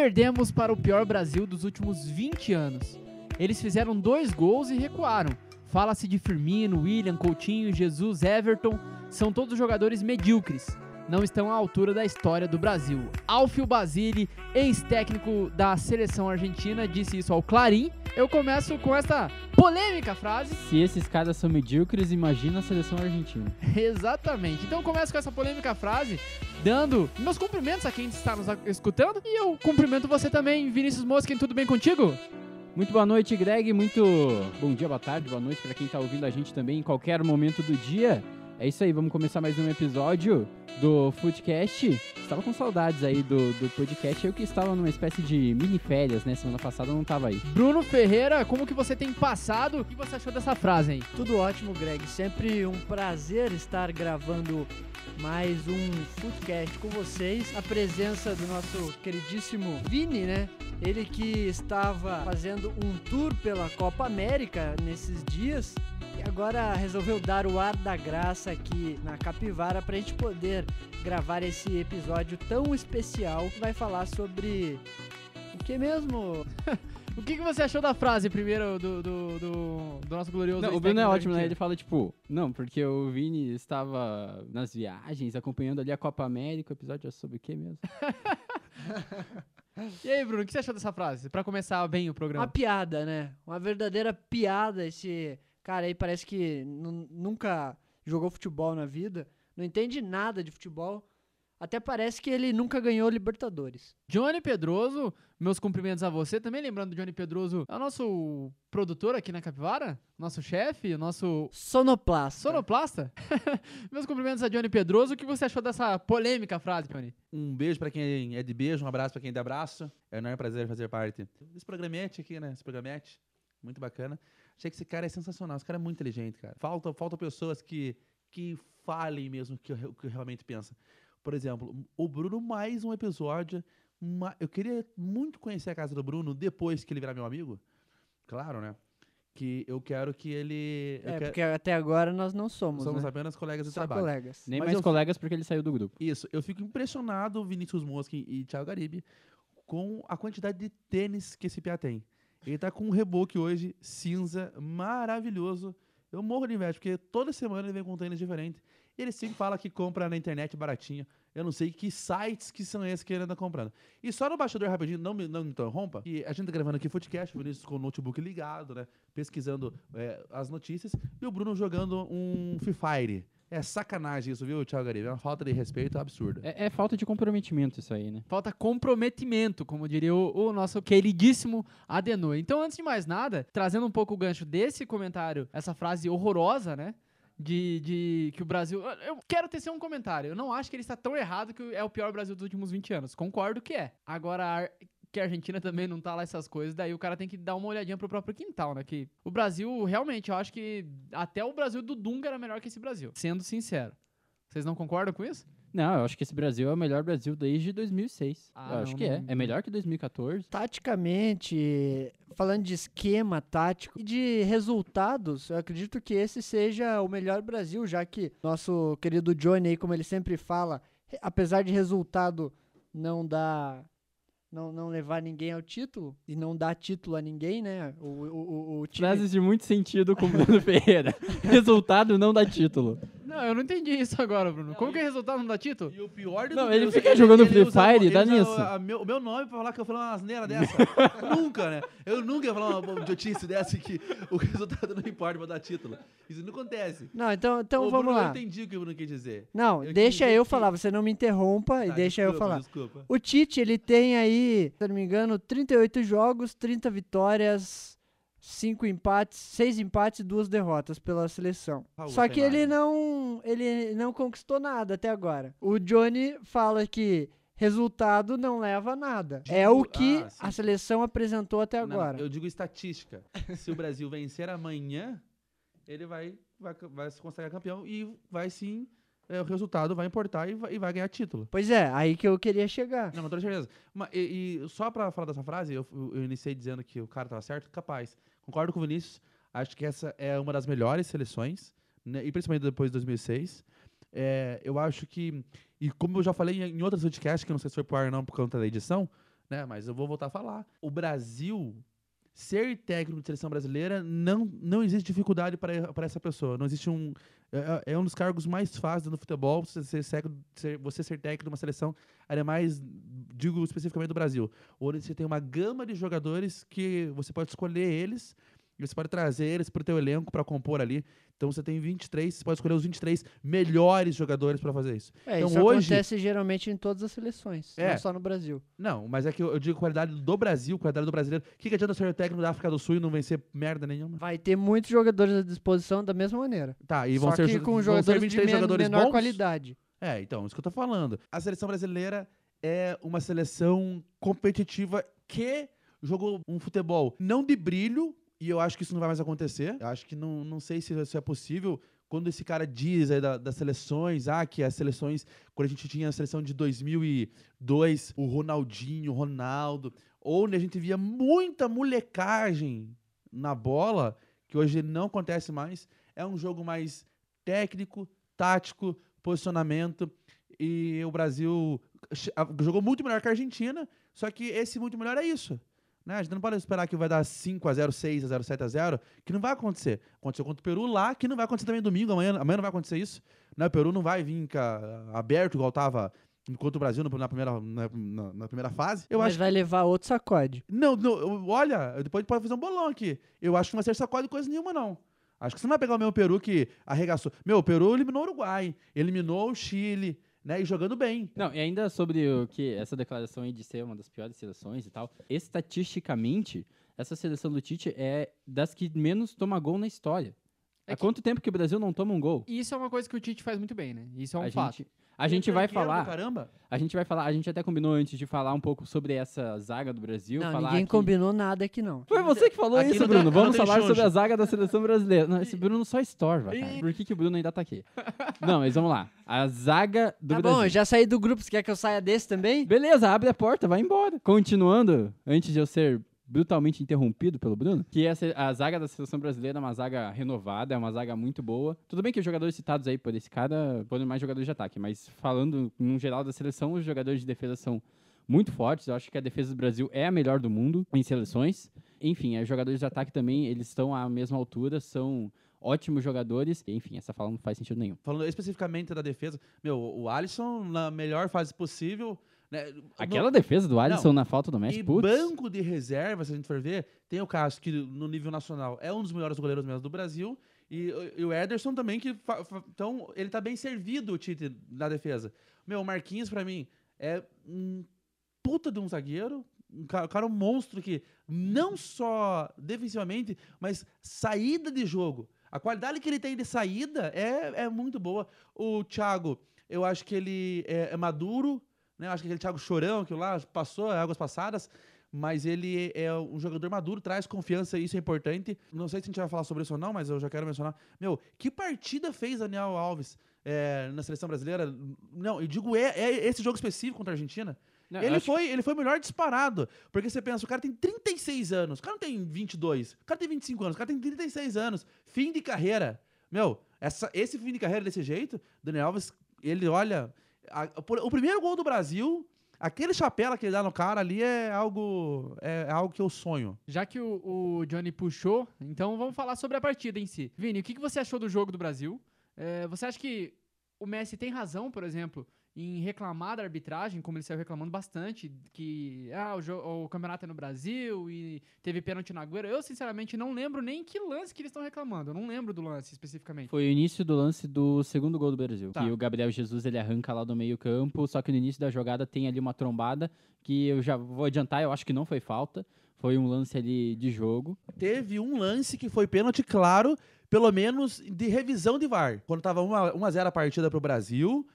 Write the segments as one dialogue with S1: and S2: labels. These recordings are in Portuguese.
S1: Perdemos para o pior Brasil dos últimos 20 anos. Eles fizeram dois gols e recuaram. Fala-se de Firmino, William, Coutinho, Jesus, Everton. São todos jogadores medíocres. Não estão à altura da história do Brasil. Alfio Basile, ex-técnico da seleção argentina, disse isso ao Clarim. Eu começo com essa polêmica frase.
S2: Se esses caras são medíocres, imagina a seleção argentina.
S1: Exatamente. Então eu começo com essa polêmica frase, dando meus cumprimentos a quem está nos escutando. E eu cumprimento você também, Vinícius Mosquen, tudo bem contigo?
S2: Muito boa noite, Greg. Muito bom dia, boa tarde, boa noite para quem está ouvindo a gente também em qualquer momento do dia. É isso aí, vamos começar mais um episódio do Foodcast. Estava com saudades aí do, do podcast, eu que estava numa espécie de mini férias, né? Semana passada eu não estava aí.
S1: Bruno Ferreira, como que você tem passado? O que você achou dessa frase aí?
S3: Tudo ótimo, Greg. Sempre um prazer estar gravando mais um Foodcast com vocês. A presença do nosso queridíssimo Vini, né? Ele que estava fazendo um tour pela Copa América nesses dias e agora resolveu dar o ar da graça aqui na Capivara para a gente poder gravar esse episódio tão especial que vai falar sobre o que mesmo?
S1: o que, que você achou da frase primeiro do, do, do, do nosso glorioso?
S2: Não, o Bruno é ótimo, né? Ele fala tipo, não, porque o Vini estava nas viagens acompanhando ali a Copa América. O episódio é sobre o que mesmo?
S1: E aí, Bruno, o que você achou dessa frase? Para começar bem o programa.
S3: Uma piada, né? Uma verdadeira piada esse cara aí parece que nunca jogou futebol na vida, não entende nada de futebol. Até parece que ele nunca ganhou Libertadores.
S1: Johnny Pedroso, meus cumprimentos a você. Também lembrando, Johnny Pedroso é o nosso produtor aqui na Capivara, nosso chefe, nosso.
S3: Sonoplasta.
S1: Sonoplasta? meus cumprimentos a Johnny Pedroso. O que você achou dessa polêmica frase, Johnny?
S4: Um beijo para quem é de beijo, um abraço para quem é de abraço. É um enorme prazer fazer parte desse programete aqui, né? Esse programete. Muito bacana. Achei que esse cara é sensacional. Esse cara é muito inteligente, cara. Falta, falta pessoas que, que falem mesmo o que, que realmente pensam. Por exemplo, o Bruno, mais um episódio. Uma, eu queria muito conhecer a casa do Bruno depois que ele virar meu amigo. Claro, né? Que eu quero que ele.
S3: É,
S4: quero...
S3: porque até agora nós não somos.
S4: Somos
S3: né?
S4: apenas colegas de
S3: Só
S4: trabalho.
S3: colegas.
S2: Nem
S4: Mas
S2: mais
S4: eu-
S2: colegas porque ele saiu do grupo.
S4: Isso, eu fico impressionado, Vinícius Mosquen e Thiago Garibe, com a quantidade de tênis que esse piá tem. Ele tá com um reboque hoje, cinza, maravilhoso. Eu morro de inveja, porque toda semana ele vem com um tênis diferente. E ele sempre fala que compra na internet baratinho. Eu não sei que sites que são esses que ele anda comprando. E só no bastidor rapidinho, não me, não me interrompa, que a gente tá gravando aqui podcast, o Vinícius com o notebook ligado, né? Pesquisando é, as notícias. E o Bruno jogando um Free Fire. É sacanagem isso, viu, Thiago Garibe? É uma falta de respeito absurda.
S2: É, é falta de comprometimento isso aí, né?
S1: Falta comprometimento, como diria o, o nosso queridíssimo Adenor. Então, antes de mais nada, trazendo um pouco o gancho desse comentário, essa frase horrorosa, né? De, de que o Brasil. eu- quero tecer um comentário. Eu não acho que ele está tão errado que é o pior Brasil dos últimos 20 anos. Concordo que é. Agora, a Ar- que a Argentina também não tá lá essas coisas, daí o cara tem que dar uma olhadinha pro próprio quintal, né? Que o Brasil, realmente, eu acho que até o Brasil do Dunga era melhor que esse Brasil. Sendo sincero. Vocês não concordam com isso?
S2: Não, eu acho que esse Brasil é o melhor Brasil desde 2006.
S1: Ah,
S2: eu acho
S1: não,
S2: que é.
S1: não-
S2: É melhor que 2014.
S3: Taticamente, falando de esquema tático e de resultados, eu acredito que esse seja o melhor Brasil, já que nosso querido Johnny aí, como ele sempre fala, apesar de resultado não dar não, não levar ninguém ao título e não dar título a ninguém, né? O, o, o, time
S2: Frases de muito sentido com o Bruno Ferreira. Resultado não dá título.
S1: Não, eu não entendi isso agora, Bruno. Como que é resultado não dá título?
S4: E o pior de
S2: Não, ele
S4: é
S2: fica jogando Free Fire,
S4: ele
S2: dá nisso.
S4: a- a meu- O meu nome pra falar que eu falei uma asneira dessa. nunca, né? Eu nunca ia falar uma idiotice dessa que o resultado não importa pra dar título. Isso não acontece.
S3: Não, então, então
S4: Ô,
S3: vamos
S4: Bruno,
S3: lá.
S4: Eu entendi o que o Bruno quis dizer.
S3: Não,
S4: Eu
S3: deixa eu falar,
S4: que-
S3: você não me interrompa e
S4: Tá,
S3: deixa eu
S4: desculpa,
S3: falar.
S4: Desculpa.
S3: O Tite, ele tem aí, se não me engano, 38 jogos, 30 vitórias, 5 empates, 6 empates e 2 derrotas pela seleção.
S4: Raul,
S3: Só que ele não, ele não conquistou nada até agora. O Johnny fala que resultado não leva a nada. é
S4: Digo-
S3: o que
S4: ah,
S3: a seleção apresentou até
S4: Não,
S3: agora.
S4: eu digo estatística. Se o Brasil vencer amanhã, ele vai, vai, vai se considerar campeão e vai sim. É, o resultado vai importar e vai, e vai ganhar título.
S3: Pois é, aí que eu queria chegar.
S4: Não, com toda certeza. Mas, e, e só pra falar dessa frase, eu, eu iniciei dizendo que o cara tava certo, capaz. Concordo com o Vinícius. Acho que essa é uma das melhores seleções, né, e principalmente depois de 2006. É, eu acho que, e como eu já falei em, em outros podcasts, que eu não sei se foi pro ar ou não por conta da edição, né? Mas eu vou voltar a falar. O Brasil ser técnico de seleção brasileira não, não existe dificuldade para para essa pessoa. Não existe um é, é um dos cargos mais fáceis no futebol você ser, ser, você ser técnico de uma seleção, ainda mais digo especificamente do Brasil, onde você tem uma gama de jogadores que você pode escolher eles você pode trazer eles para o teu elenco para compor ali. Então você tem 23, você pode escolher os 23 melhores jogadores para fazer isso.
S3: É,
S4: Então,
S3: isso
S4: hoje-
S3: acontece geralmente em todas as seleções,
S4: É.
S3: não só no Brasil.
S4: Não, mas é que eu, eu digo qualidade do Brasil, qualidade do brasileiro. O que, que adianta ser técnico da África do Sul e não vencer merda nenhuma?
S3: Vai ter muitos jogadores à disposição da mesma maneira.
S4: Tá, e vão
S3: só
S4: ser,
S3: que com
S4: vão ser
S3: jogadores de
S4: 23
S3: men-
S4: jogadores
S3: menor
S4: bons?
S3: qualidade.
S4: É, então, isso que eu tô falando. A seleção brasileira é uma seleção competitiva que jogou um futebol não de brilho, e eu acho que isso não vai mais acontecer. Eu acho que não, não sei se isso é possível. Quando esse cara diz aí da- das seleções, ah, que as seleções, quando a gente tinha a seleção de 2002, o Ronaldinho, o Ronaldo, onde a gente via muita molecagem na bola, que hoje não acontece mais, é um jogo mais técnico, tático, posicionamento, e o Brasil jogou muito melhor que a Argentina, só que esse muito melhor é isso. Né? A gente não pode esperar que vai dar 5x0, 6x0, 7x0, que não vai acontecer. Aconteceu contra o Peru lá, que não vai acontecer também domingo, amanhã, amanhã não vai acontecer isso. Né? O Peru não vai vir ca- aberto igual tava contra o Brasil na primeira, na, na- na primeira fase. Eu
S3: mas
S4: acho
S3: vai levar outro sacode.
S4: não, não, olha, depois a gente pode fazer um bolão aqui. Eu acho que não vai ser sacode coisa nenhuma, não. Acho que você não vai pegar o meu Peru que arregaçou. Meu, o Peru eliminou o Uruguai, eliminou o Chile, né? E jogando bem.
S2: Não, e ainda sobre o que essa declaração aí de ser uma das piores seleções e tal, estatisticamente, essa seleção do Tite é das que menos toma gol na história.
S1: É
S2: Há
S1: que-
S2: quanto tempo que o Brasil não toma um gol?
S1: E isso é uma coisa que o Tite faz muito bem, né? Isso é um
S2: a
S1: fato.
S2: gente, a gente vai falar,
S4: Caramba.
S2: a gente vai falar, a gente até combinou antes de falar um pouco sobre essa zaga do Brasil,
S3: Não,
S2: falar
S3: ninguém
S2: que-
S3: combinou nada aqui não.
S2: Foi você que falou
S4: Aqui
S2: isso,
S4: não tem-
S2: Bruno.
S4: não
S2: Vamos
S4: tem
S2: falar sobre a zaga da seleção brasileira. Não, esse Bruno só estorva, cara. Por que, que o Bruno ainda tá aqui? Não, mas vamos lá. A zaga do
S3: Tá
S2: Brasil.
S3: bom, eu já saí do grupo, você quer que eu saia desse também?
S2: Beleza, abre a porta, vai embora. Continuando, antes de eu ser brutalmente interrompido pelo Bruno, que essa, a zaga da seleção brasileira é uma zaga renovada, é uma zaga muito boa. Tudo bem que os jogadores citados aí por esse cara foram mais jogadores de ataque, mas falando no geral da seleção, os jogadores de defesa são muito fortes. Eu acho que a defesa do Brasil é a melhor do mundo em seleções. Enfim, os jogadores de ataque também, eles estão à mesma altura, são ótimos jogadores. Enfim, essa fala não faz sentido nenhum.
S4: Falando especificamente da defesa, meu, o Alisson na melhor fase possível. Né?
S2: Aquela defesa do Alisson na falta do Messi,
S4: E
S2: putz.
S4: banco de reserva, se a gente for ver, tem o Cássio, que no nível nacional é um dos melhores goleiros mesmo do Brasil. E, e o Ederson também, que. fa- então, ele tá bem servido, o Tite, na defesa. Meu, o Marquinhos, pra mim, é um puta de um zagueiro. Um cara, um cara um monstro que, não só defensivamente, mas saída de jogo. A qualidade que ele tem de saída é, é muito boa. O Thiago, eu acho que ele é, é maduro, né? Eu acho que aquele Thiago Chorão, que lá passou águas passadas, mas ele é um jogador maduro, traz confiança, isso é importante. Não sei se a gente vai falar sobre isso ou não, mas eu já quero mencionar. Meu, que partida fez Daniel Alves é, na seleção brasileira? Não, eu digo é, é esse jogo específico contra a Argentina.
S2: Não,
S4: ele, foi, ele foi o melhor disparado. Porque você pensa, o cara tem 36 anos, o cara não tem 22, o cara tem 25 anos, o cara tem 36 anos, fim de carreira. Meu, essa, esse fim de carreira desse jeito, Daniel Alves, ele olha. A- o, primeiro gol do Brasil, aquele chapéu que ele dá no cara ali é algo. É, é algo que eu sonho.
S1: Já que o, o Johnny puxou, então vamos falar sobre a partida em si. Vini, o que, que você achou do jogo do Brasil? É, você acha que o Messi tem razão, por exemplo, em reclamar da arbitragem, como ele saiu reclamando bastante, que ah, o, o campeonato é no Brasil e teve pênalti na Agüero? Eu, sinceramente, não lembro nem que lance que eles estão reclamando. Eu não lembro do lance especificamente.
S2: Foi o início do lance do segundo gol do Brasil.
S1: Tá.
S2: Que o Gabriel Jesus ele arranca lá do meio campo, só que no início da jogada tem ali uma trombada que eu já vou adiantar, eu acho que não foi falta. Foi um lance ali de jogo.
S4: Teve um lance que foi pênalti, claro, pelo menos de revisão de VAR. Quando tava 1x0 a partida pro Brasil,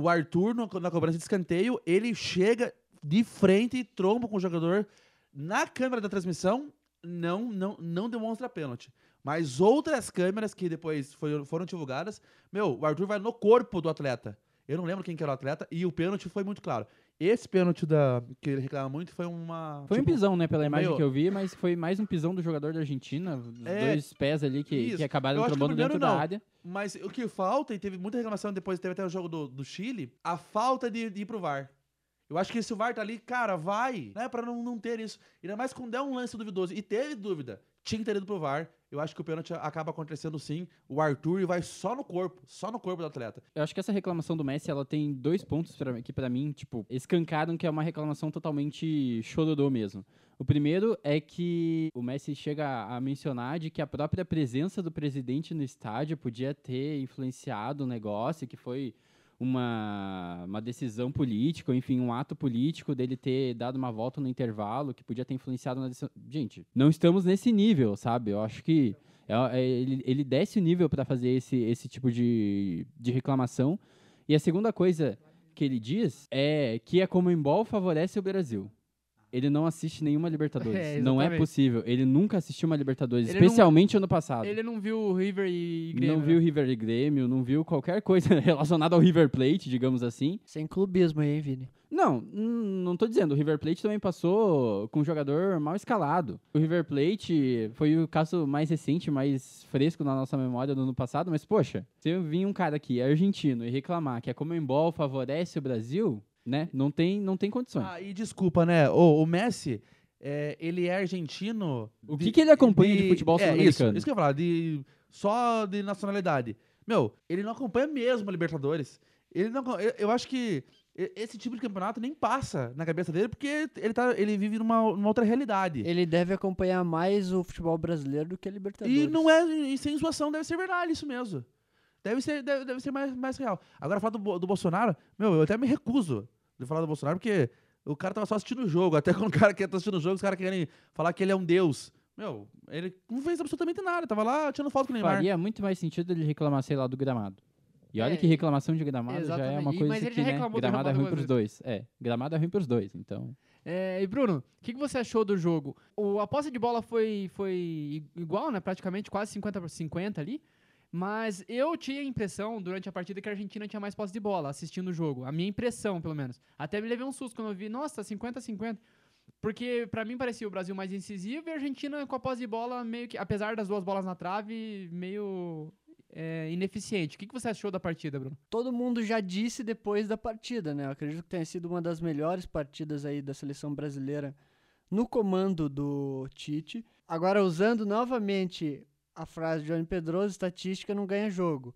S4: o Arthur, na cobrança de escanteio, ele chega de frente e tromba com o jogador na câmera da transmissão, não, não, não demonstra pênalti. Mas outras câmeras que depois foi- foram divulgadas, meu, o Arthur vai no corpo do atleta. Eu não lembro quem que era o atleta, e o pênalti foi muito claro. Esse pênalti da, que ele reclama muito foi uma.
S2: Foi um
S4: tipo,
S2: pisão, né, pela imagem
S4: meu-
S2: que eu vi, mas foi mais um pisão do jogador da Argentina.
S4: É,
S2: dois pés ali que, que acabaram trombando dentro
S4: primeiro
S2: da
S4: não.
S2: área.
S4: Mas o que falta, e teve muita reclamação depois, teve até o jogo do, do Chile, a falta de, de ir pro VAR. Eu acho que se o VAR tá ali, cara, vai, né? Pra não, não ter isso. Ainda mais quando é um lance duvidoso. E teve dúvida. Tinha que ter ido pro VAR. Eu acho que o pênalti acaba acontecendo sim. O Arthur vai só no corpo, só no corpo do atleta.
S2: Eu acho que essa reclamação do Messi, ela tem dois pontos pra, que pra mim, tipo, escancaram que é uma reclamação totalmente chororô mesmo. O primeiro é que o Messi chega a mencionar de que a própria presença do presidente no estádio podia ter influenciado o negócio, que foi uma, uma decisão política, enfim, um ato político dele ter dado uma volta no intervalo que podia ter influenciado na decisão. Gente, não estamos nesse nível, sabe? Eu acho que é, é, ele, ele desce o nível para fazer esse, esse tipo de, de reclamação. E a segunda coisa que ele diz é que a Comembol favorece o Brasil. Ele não assiste nenhuma Libertadores.
S1: É,
S2: não é possível. Ele nunca assistiu uma Libertadores,
S1: Ele não-
S2: especialmente ano passado.
S1: Ele não viu o River e Grêmio.
S2: não
S1: né?
S2: viu River e Grêmio, não viu qualquer coisa relacionada ao River Plate, digamos assim.
S3: Sem clubismo aí, hein, Vini?
S2: Não, não tô dizendo. O River Plate também passou com um jogador mal escalado. O River Plate foi o caso mais recente, mais fresco na nossa memória do ano passado, mas poxa, se eu vir um cara aqui, argentino, e reclamar que a Comembol favorece o Brasil, né? Não tem, não tem condições.
S4: Ah, e desculpa, né? O, o Messi, é, ele é argentino.
S2: O que que ele acompanha de futebol
S4: é, isso,
S2: sul-americano?
S4: isso que eu ia falar, de, só de nacionalidade. Meu, ele não acompanha mesmo a Libertadores. Ele não, eu, eu acho que esse tipo de campeonato nem passa na cabeça dele, porque ele, tá, ele vive numa, numa outra realidade.
S3: Ele deve acompanhar mais o futebol brasileiro do que a Libertadores.
S4: E não é, e sem zoação, deve ser verdade isso mesmo. Deve ser, deve, deve ser mais, mais real. Agora, falar do, do Bolsonaro, meu, eu até me recuso de falar do Bolsonaro, porque o cara tava só assistindo o jogo. Até quando o cara que tá assistindo o jogo, os caras querem falar que ele é um deus. Meu, ele não fez absolutamente nada. Tava lá tirando foto com o Neymar.
S2: Faria muito mais sentido ele reclamar, sei lá, do gramado. E olha
S1: É,
S2: que reclamação de gramado já é
S1: exatamente.
S2: uma coisa
S1: mas ele
S2: que,
S1: já
S2: né,
S1: reclamou do
S2: gramado é ruim pros dois. É, gramado é ruim pros dois, então...
S1: É, e Bruno, o que, que você achou do jogo? O, a posse de bola foi, foi igual, né? Praticamente quase 50 por 50 ali. Mas eu tinha a impressão, durante a partida, que a Argentina tinha mais posse de bola, assistindo o jogo. A minha impressão, pelo menos. Até me levei um susto quando eu vi, nossa, 50-50. Porque pra mim parecia o Brasil mais incisivo e a Argentina com a posse de bola meio que, apesar das duas bolas na trave, meio é, ineficiente. O que, que você achou da partida, Bruno?
S3: Todo mundo já disse depois da partida, né? Eu acredito que tenha sido uma das melhores partidas aí da seleção brasileira no comando do Tite. Agora, usando novamente a frase de Johnny Pedroso, estatística não ganha jogo.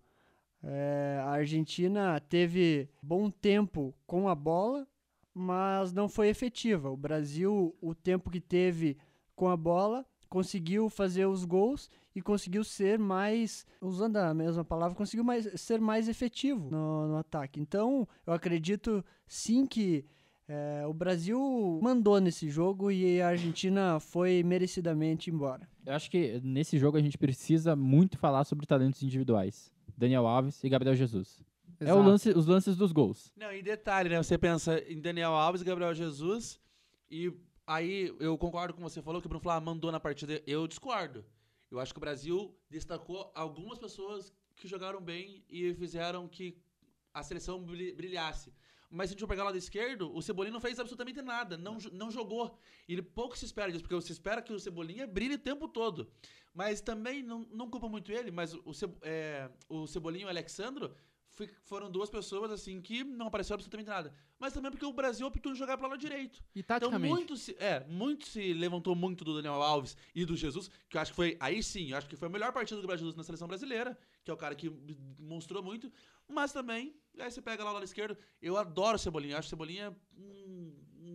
S3: É, a Argentina teve bom tempo com a bola, mas não foi efetiva. O Brasil, o tempo que teve com a bola, conseguiu fazer os gols e conseguiu ser mais, usando a mesma palavra, conseguiu mais, ser mais efetivo no, no ataque. Então, eu acredito sim que é, o Brasil mandou nesse jogo e a Argentina foi merecidamente embora.
S2: Eu acho que nesse jogo a gente precisa muito falar sobre talentos individuais. Daniel Alves e Gabriel Jesus. É o
S1: Exato.
S2: lance, os lances dos gols.
S5: Não, e detalhe, né? Você pensa em Daniel Alves e Gabriel Jesus, e aí eu concordo com você, falou que o Bruno Flá mandou na partida. Eu discordo. Eu acho que o Brasil destacou algumas pessoas que jogaram bem e fizeram que a seleção bri- brilhasse. Mas se a gente for pegar o lado esquerdo, o Cebolinha não fez absolutamente nada, não, não jogou. Ele pouco se espera disso, porque você espera que o Cebolinha brilhe o tempo todo. Mas também, não, não culpa muito ele, mas o, Ce- é, o Cebolinha e o Alexandro foi- foram duas pessoas assim que não apareceu absolutamente nada. Mas também porque o Brasil optou em jogar pelo lado direito.
S1: E
S5: Então
S1: taticamente.
S5: muito se, é, muito se levantou muito do Daniel Alves e do Jesus, que eu acho que foi aí sim, eu acho que foi a melhor partida do Jesus na seleção brasileira, que é o cara que mostrou muito, mas também aí você pega lá o lado esquerdo, eu adoro o Cebolinha, eu acho o Cebolinha um,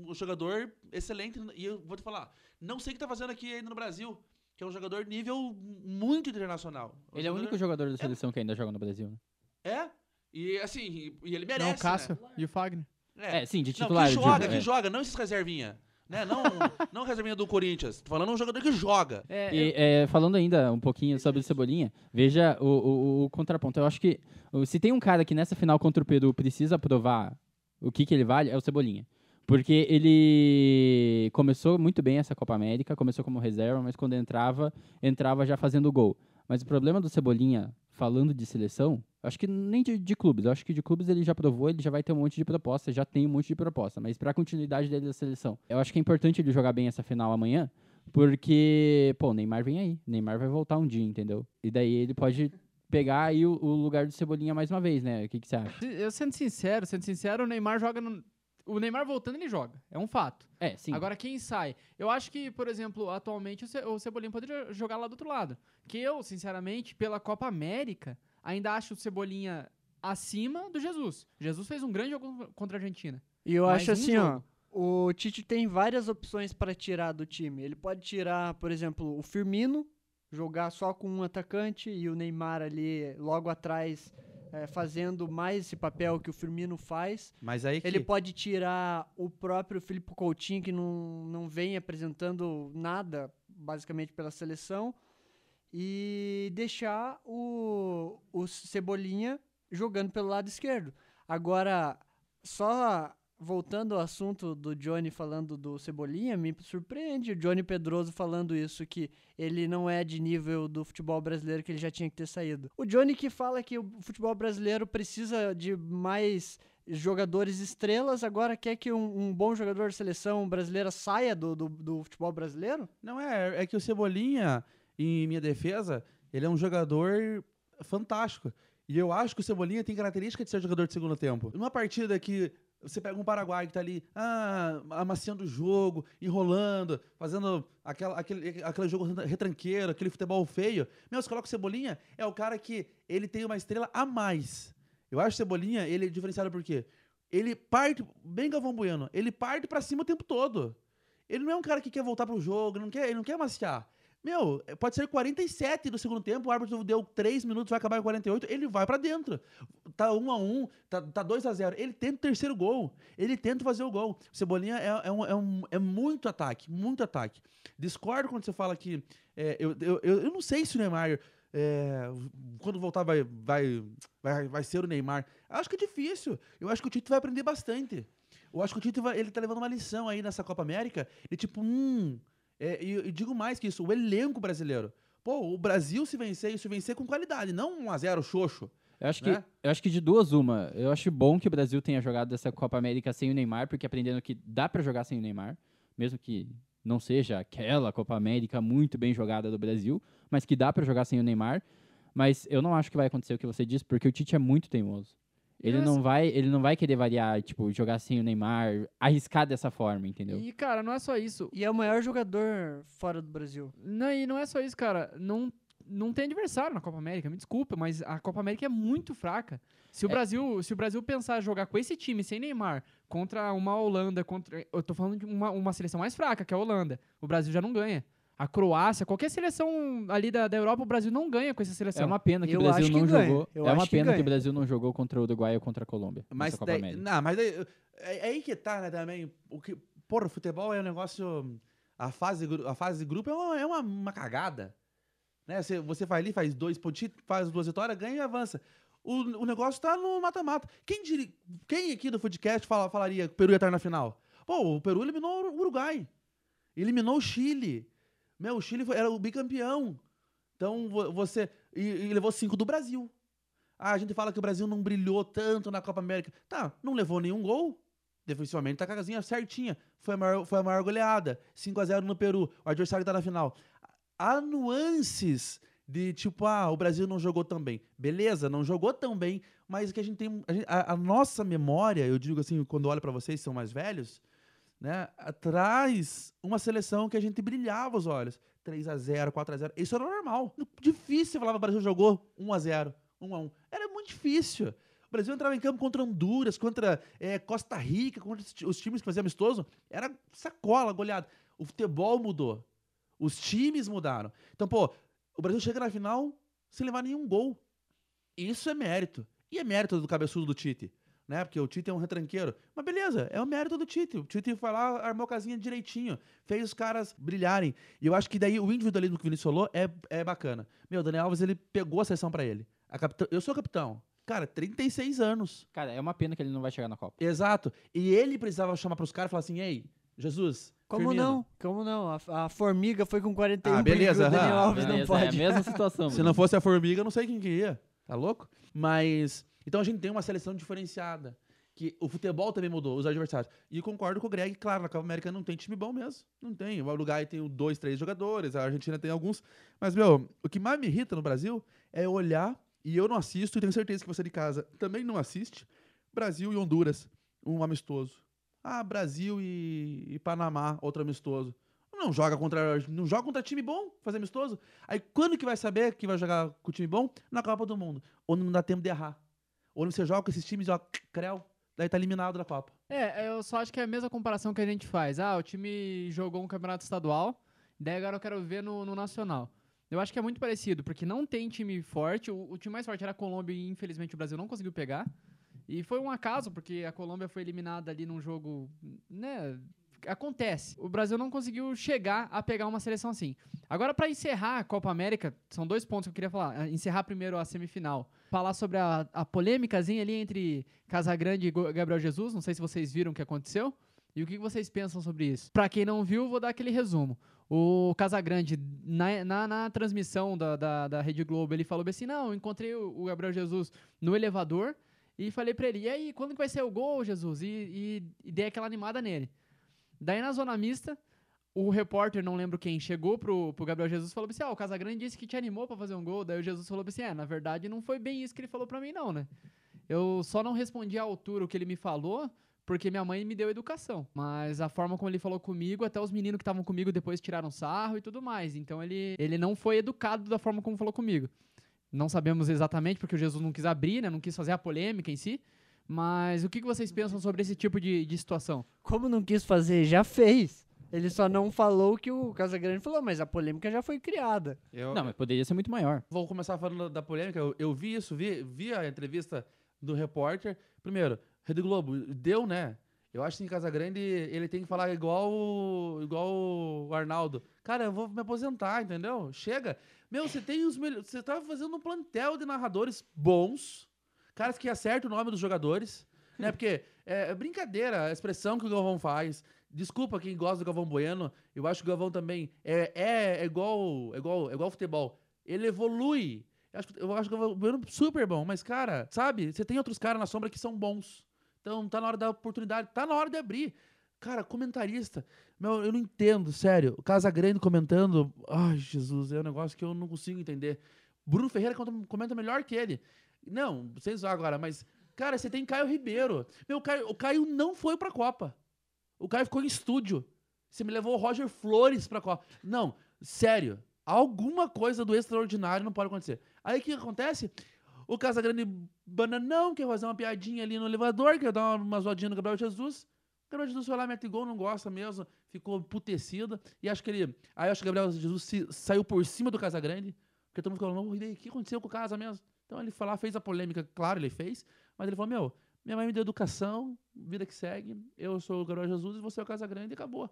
S5: um jogador excelente e eu vou te falar, não sei o que tá fazendo aqui ainda no Brasil, que é um jogador nível muito internacional. Um
S2: Ele é o único jogador da seleção que ainda joga no Brasil, né?
S5: É? E assim, e, ele merece,
S1: Não, o Cássio
S5: né?
S1: e o Fagner.
S2: É, sim, de
S5: Não,
S2: titular.
S5: que
S2: eu
S5: joga,
S2: digo,
S5: que
S2: é.
S5: joga, não esses reservinha. Né? Não, não reservinha do Corinthians. Tô falando um jogador que joga.
S1: É,
S2: E, é, falando ainda um pouquinho sobre o Cebolinha, veja o, o- o contraponto. Eu acho que se tem um cara que nessa final contra o Peru precisa provar o que, que ele vale, é o Cebolinha. Porque ele começou muito bem essa Copa América, começou como reserva, mas quando entrava, entrava já fazendo gol. Mas o problema do Cebolinha, falando de seleção, acho que nem de, de clubes, acho que de clubes ele já provou, ele já vai ter um monte de proposta, já tem um monte de proposta. Mas para a continuidade dele da seleção, eu acho que é importante ele jogar bem essa final amanhã, porque, pô, o Neymar vem aí. O Neymar vai voltar um dia, entendeu? E daí ele pode pegar aí o, o lugar do Cebolinha mais uma vez, né? O que, que você acha?
S1: Eu sendo sincero, sendo sincero, o Neymar joga no- o Neymar voltando, ele joga. É um fato.
S2: É, sim.
S1: Agora, quem sai? Eu acho que, por exemplo, atualmente o, Ce o Cebolinha poderia jogar lá do outro lado. Que eu, sinceramente, pela Copa América, ainda acho o Cebolinha acima do Jesus. Jesus fez um grande jogo contra a Argentina.
S3: E eu acho assim, ó.
S1: jogo.
S3: O Tite tem várias opções para tirar do time. Ele pode tirar, por exemplo, o Firmino, jogar só com um atacante e o Neymar ali logo atrás eh, fazendo mais esse papel que o Firmino faz.
S4: Mas aí que...
S3: Ele pode tirar o próprio Felipe Coutinho, que não, não vem apresentando nada, basicamente, pela seleção, e deixar o, o Cebolinha jogando pelo lado esquerdo. Agora, só voltando ao assunto do Johnny falando do Cebolinha, me surpreende o Johnny Pedroso falando isso, que ele não é de nível do futebol brasileiro, que ele já tinha que ter saído. O Johnny que fala que o futebol brasileiro precisa de mais jogadores estrelas, agora quer que um, um bom jogador de seleção brasileira saia do, do, do futebol brasileiro?
S4: Não é, é que o Cebolinha, em minha defesa, ele é um jogador fantástico. E eu acho que o Cebolinha tem característica de ser jogador de segundo tempo. Numa partida que você pega um Paraguai que tá ali, ah, amaciando o jogo, enrolando, fazendo aquela, aquele, aquele jogo retranqueiro, aquele futebol feio. Meu, você coloca o Cebolinha, é o cara que ele tem uma estrela a mais. Eu acho o Cebolinha, ele é diferenciado por quê? Ele parte, bem Galvão Bueno, ele parte pra cima o tempo todo. Ele não é um cara que quer voltar pro jogo, ele não quer, ele não quer amaciar. Meu, pode ser 47 do segundo tempo, o árbitro deu 3 minutos, vai acabar em 48, ele vai pra dentro. Tá 1 a 1 tá, tá 2 a 0 Ele tenta o terceiro gol. Ele tenta fazer o gol. O Cebolinha é, é, um, é, um, é muito ataque, muito ataque. Discordo quando você fala que. é, eu, eu, eu, não sei se o Neymar. é, quando voltar vai, vai, vai, vai ser o Neymar. Acho que é difícil. Eu acho que o Tite vai aprender bastante. Eu acho que o Tite vai, ele tá levando uma lição aí nessa Copa América. E tipo, hum. É, e, e digo mais que isso, o elenco brasileiro. Pô, o Brasil se vencer, se vencer com qualidade, não 1x0 xoxo.
S2: Eu acho, que,
S4: né?
S2: eu acho que de duas, uma. Eu acho bom que o Brasil tenha jogado essa Copa América sem o Neymar, porque aprendendo que dá pra jogar sem o Neymar, mesmo que não seja aquela Copa América muito bem jogada do Brasil, mas que dá pra jogar sem o Neymar. Mas eu não acho que vai acontecer o que você disse, porque o Tite é muito teimoso. Ele não vai, ele não vai querer variar, tipo, jogar sem o Neymar, arriscar dessa forma, entendeu?
S1: E, cara, não é só isso.
S3: E é o maior jogador fora do Brasil.
S1: Não, e não é só isso, cara. Não, não tem adversário na Copa América, me desculpa, mas a Copa América é muito fraca. Se o,
S2: É.
S1: Brasil, se o Brasil pensar jogar com esse time sem Neymar contra uma Holanda, contra. Eu tô falando de uma, uma seleção mais fraca, que é a Holanda. O Brasil já não ganha. A Croácia, qualquer seleção ali da, da Europa, o Brasil não ganha com essa seleção.
S2: É uma pena que
S3: Eu
S2: o Brasil não
S3: ganha.
S2: jogou.
S3: Eu
S2: é uma
S3: que
S2: pena que, o Brasil não jogou contra o Uruguai ou contra a Colômbia.
S4: Mas daí, não, mas daí, é, é aí que tá, né, também. O que, porra, o futebol é um negócio. A fase, a fase de grupo é uma, é uma, uma cagada. Né? Você, você vai ali, faz dois pontinhos, faz duas vitórias, ganha e avança. O, o negócio tá no mata-mata. Quem, diri- quem aqui do Foodcast fala, falaria que o Peru ia estar na final? Pô, o Peru eliminou o Uruguai. Eliminou o Chile. Meu, o Chile foi- era o bicampeão. Então vo- você. E, e levou cinco do Brasil. Ah, a gente fala que o Brasil não brilhou tanto na Copa América. Tá, não levou nenhum gol. Defensivamente tá com a casinha certinha. Foi a maior, foi a maior goleada. 5 a 0 no Peru. O adversário tá na final. Há nuances de tipo, ah, o Brasil não jogou tão bem. Beleza, não jogou tão bem, mas que a gente tem. A, a- nossa memória, eu digo assim, quando olho pra vocês são mais velhos, né? Traz uma seleção que a gente brilhava os olhos. 3 a 0 4 a 0 Isso era normal. Difícil falava que o Brasil jogou 1 a 0 1 a 1 Era muito difícil. O Brasil entrava em campo contra Honduras, contra eh, Costa Rica, contra os times que faziam amistoso. Era sacola, goleada. O futebol mudou. Os times mudaram. Então, pô, o Brasil chega na final sem levar nenhum gol. Isso é mérito. E é mérito do cabeçudo do Tite. Né? Porque o Tite é um retranqueiro. Mas beleza, é o mérito do Tite. O Tite foi lá, armou a casinha direitinho, fez os caras brilharem. E eu acho que daí o individualismo que o Vinícius falou é, é bacana. Meu, o Daniel Alves, ele pegou a seleção pra ele. A capitã- eu sou capitão. Cara, 36 anos.
S2: Cara, é uma pena que ele não vai chegar na Copa.
S4: Exato. E ele precisava chamar pros caras e falar assim: ei, Jesus.
S3: Como
S4: Firmino,
S3: não? Como não? A, a formiga foi com 41,
S4: Ah, beleza,
S3: o Daniel. Alves não
S2: Beleza, É
S3: pode.
S2: a mesma situação.
S4: Se não fosse a formiga, eu não sei quem que ia. Tá louco? Mas. Então a gente tem uma seleção diferenciada. Que o futebol também mudou, os adversários. E concordo com o Greg, claro, na Copa América não tem time bom mesmo. Não tem. O Uruguai tem dois, três jogadores, a Argentina tem alguns. Mas, meu, o que mais me irrita no Brasil é olhar, e eu não assisto, e tenho certeza que você de casa também não assiste, Brasil e Honduras, um amistoso. Ah, Brasil e, e Panamá, outro amistoso. Não joga contra não joga contra time bom, fazer amistoso. Aí quando que vai saber que vai jogar com time bom? Na Copa do Mundo. Onde não dá tempo de errar. Onde você joga com esses times, ó, creu, daí tá eliminado da Copa.
S1: É, eu só acho que é a mesma comparação que a gente faz. Ah, o time jogou um campeonato estadual, daí agora eu quero ver no, no nacional. Eu acho que é muito parecido, porque não tem time forte. O, o time mais forte era a Colômbia e infelizmente o Brasil não conseguiu pegar. E foi um acaso, porque a Colômbia foi eliminada ali num jogo, né? Acontece. O Brasil não conseguiu chegar a pegar uma seleção assim. Agora, para encerrar a Copa América, são dois pontos que eu queria falar. Encerrar primeiro a semifinal. Falar sobre a, a polêmicazinha ali entre Casagrande e Gabriel Jesus. Não sei se vocês viram o que aconteceu. E o que vocês pensam sobre isso? Pra quem não viu, vou dar aquele resumo. O Casagrande, na, na, na transmissão da, da, da Rede Globo, ele falou assim: não, eu encontrei o, o Gabriel Jesus no elevador e falei pra ele: e aí, quando que vai ser o gol, Jesus? E, e, e dei aquela animada nele. Daí na zona mista, o repórter, não lembro quem, chegou pro, pro Gabriel Jesus e falou assim: ah, o Casagrande disse que te animou pra fazer um gol. Daí o Jesus falou assim: é, na verdade não foi bem isso que ele falou pra mim, não, né? Eu só não respondi à altura o que ele me falou, porque minha mãe me deu educação. Mas a forma como ele falou comigo, até os meninos que estavam comigo depois tiraram sarro e tudo mais. Então ele, ele não foi educado da forma como falou comigo. Não sabemos exatamente, porque o Jesus não quis abrir, né? Não quis fazer a polêmica em si. Mas o que que vocês pensam sobre esse tipo de, de situação?
S3: Como não quis fazer, já fez. Ele só não falou o que o Casagrande falou, mas a polêmica já foi criada.
S4: Eu,
S2: Não, mas poderia ser muito maior.
S4: Vou começar falando da polêmica. Eu, eu vi isso, vi, vi a entrevista do repórter. Primeiro, Rede Globo, deu, né? Eu acho que em Casagrande ele tem que falar igual, o- igual o Arnaldo. Cara, eu vou me aposentar, entendeu? Chega. Meu, você tem os melhores. Você tá fazendo um plantel de narradores bons, caras que acertam o nome dos jogadores, né? Porque é, é brincadeira a expressão que o Galvão faz. Desculpa quem gosta do Galvão Bueno. Eu acho que o Galvão também é, é, é igual, é igual, é igual futebol. Ele evolui. Eu acho, eu acho que o Galvão Bueno é super bom, mas, cara, sabe? Você tem outros caras na sombra que são bons. Então tá na hora da oportunidade, tá na hora de abrir. Cara, comentarista. Meu, eu não entendo, sério. O Casa Grande comentando. Ai, Jesus, é um negócio que eu não consigo entender. Bruno Ferreira comenta melhor que ele. Não, vocês vão agora, mas. Cara, você tem Caio Ribeiro. Meu, Caio, o Caio não foi pra Copa. O Caio ficou em estúdio. Você me levou o Roger Flores pra Copa. Não, sério. Alguma coisa do extraordinário não pode acontecer. Aí o que acontece? O Casagrande bananão quer fazer uma piadinha ali no elevador, quer dar uma, zoadinha no Gabriel Jesus. O Gabriel Jesus foi lá, mete gol, não gosta mesmo, ficou putecido. E acho que ele. Aí acho que o Gabriel Jesus se- saiu por cima do Casagrande. Porque todo mundo ficou falando, "Ô, e daí, o que aconteceu com o Casa mesmo? Então ele foi lá, fez a polêmica, claro, ele fez. Mas ele falou, meu, minha mãe me deu educação, vida que segue. Eu sou o Gabriel Jesus e você é o Casagrande e acabou.